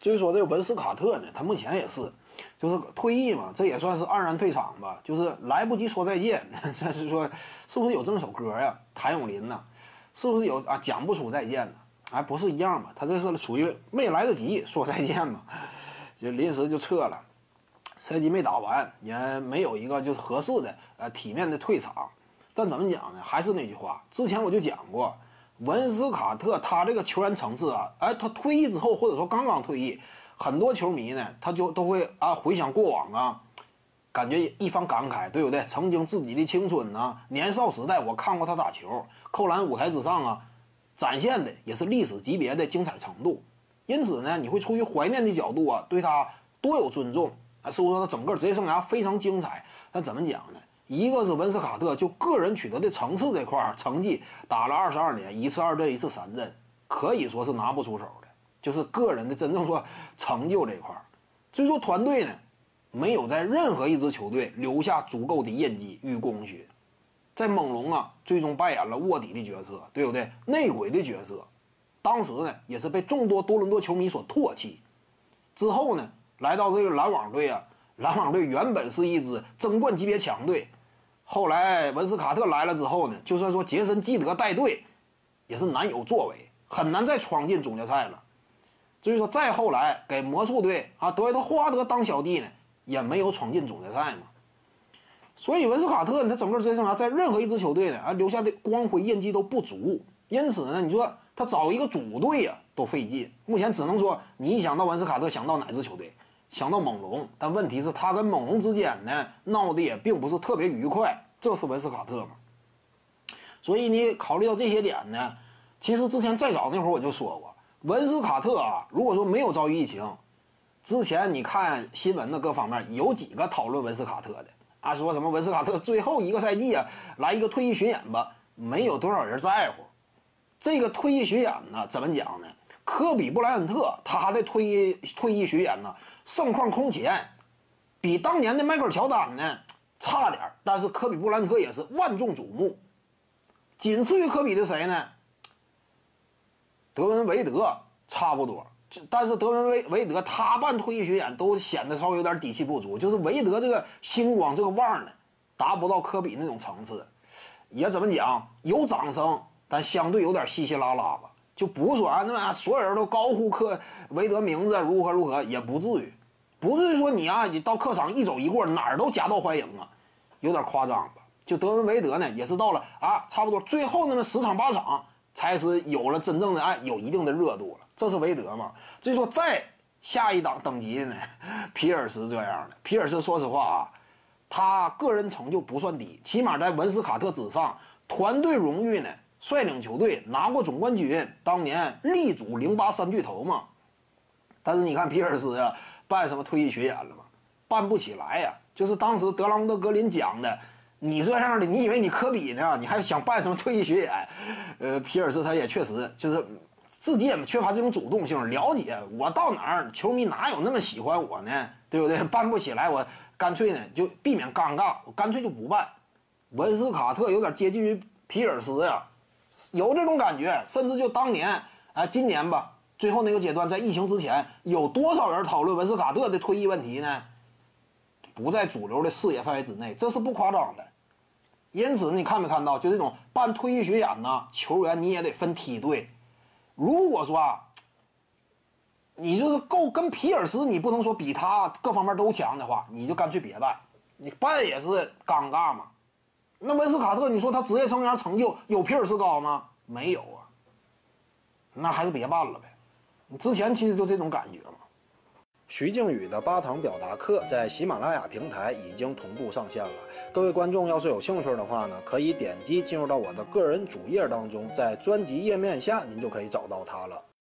至于说这个文斯卡特呢，他目前也是，就是退役嘛，这也算是黯然退场吧，就是来不及说再见。这是说，是不是有这么首歌呀？谭咏麟呢？是不是有啊？讲不出再见呢？哎，不是一样吗？他这是属于没来得及说再见嘛，就临时就撤了，赛季没打完，也没有一个就是合适的呃体面的退场。但怎么讲呢？还是那句话，之前我就讲过。文斯卡特他这个球员层次啊，哎，他退役之后或者说刚刚退役，很多球迷呢，他就都会啊回想过往啊，感觉一番感慨，对不对？曾经自己的青春呢，年少时代我看过他打球，扣篮舞台之上啊，展现的也是历史级别的精彩程度。因此呢，你会出于怀念的角度啊，对他多有尊重啊，说说他整个职业生涯非常精彩。那怎么讲呢？一个是文斯卡特就个人取得的层次这块成绩打了二十二年，一次二阵一次三阵，可以说是拿不出手的。就是个人的真正说成就这块儿，至于说团队呢，没有在任何一支球队留下足够的印记与功勋。在猛龙啊，最终扮演了卧底的角色，对不对？内鬼的角色，当时呢也是被众多多伦多球迷所唾弃。之后呢，来到这个篮网队啊，篮网队原本是一支争冠级别强队。后来文斯卡特来了之后呢，就算说杰森基德带队，也是难有作为，很难再闯进总决赛了。至于说再后来给魔术队啊德怀特霍华德当小弟呢，也没有闯进总决赛嘛。所以文斯卡特呢他整个职业生涯在任何一支球队呢啊留下的光辉印记都不足，因此呢，你说他找一个主队呀都费劲。目前只能说你一想到文斯卡特想到哪支球队？想到猛龙，但问题是，他跟猛龙之间呢闹得也并不是特别愉快，这是文斯卡特嘛？所以你考虑到这些点呢，其实之前再早那会儿我就说过，文斯卡特啊，如果说没有遭遇疫情，之前你看新闻的各方面有几个讨论文斯卡特的啊，说什么文斯卡特最后一个赛季啊来一个退役巡演吧，没有多少人在乎。这个退役巡演呢，怎么讲呢？科比布莱恩特他的退役退役巡演呢？盛况空前，比当年的迈克尔乔丹呢差点但是科比布莱恩特也是万众瞩目。仅次于科比的谁呢？德文维德差不多，但是德文维维德他办退役巡演都显得稍微有点底气不足，就是维德这个星光这个腕呢，达不到科比那种层次。也怎么讲，有掌声，但相对有点稀稀拉拉吧，就不说啊，那么所有人都高呼克维德名字如何如何，也不至于。不至于说你啊，你到客场一走一过，哪儿都夹道欢迎啊，有点夸张吧？就德文维德呢，也是到了啊，差不多最后那么十场八场，才是有了真正的哎，有一定的热度了。这是维德嘛？所以说再下一档等级呢，皮尔斯这样的。皮尔斯说实话啊，他个人成就不算低，起码在文斯卡特之上，团队荣誉呢，率领球队拿过总冠军，当年力主零八三巨头嘛。但是你看皮尔斯呀。办什么退役巡演了吗？办不起来呀！就是当时德朗德格林讲的，你这样的，你以为你科比呢？你还想办什么退役巡演？呃，皮尔斯他也确实就是自己也缺乏这种主动性，了解我到哪儿，球迷哪有那么喜欢我呢？对不对？办不起来，我干脆呢就避免尴尬，我干脆就不办。文斯卡特有点接近于皮尔斯呀，有这种感觉，甚至就当年啊，今年吧。最后那个阶段，在疫情之前，有多少人讨论文斯卡特的退役问题呢？不在主流的视野范围之内，这是不夸张的。因此，你看没看到，就这种办退役巡演呢？球员你也得分梯队。如果说啊，你就是够跟皮尔斯，你不能说比他各方面都强的话，你就干脆别办。你办也是尴尬嘛。那文斯卡特，你说他职业生涯成就有皮尔斯高吗？没有啊。那还是别办了呗。你之前其实就这种感觉嘛。徐静宇的八堂表达课在喜马拉雅平台已经同步上线了，各位观众要是有兴趣的话呢，可以点击进入到我的个人主页当中，在专辑页面下您就可以找到它了。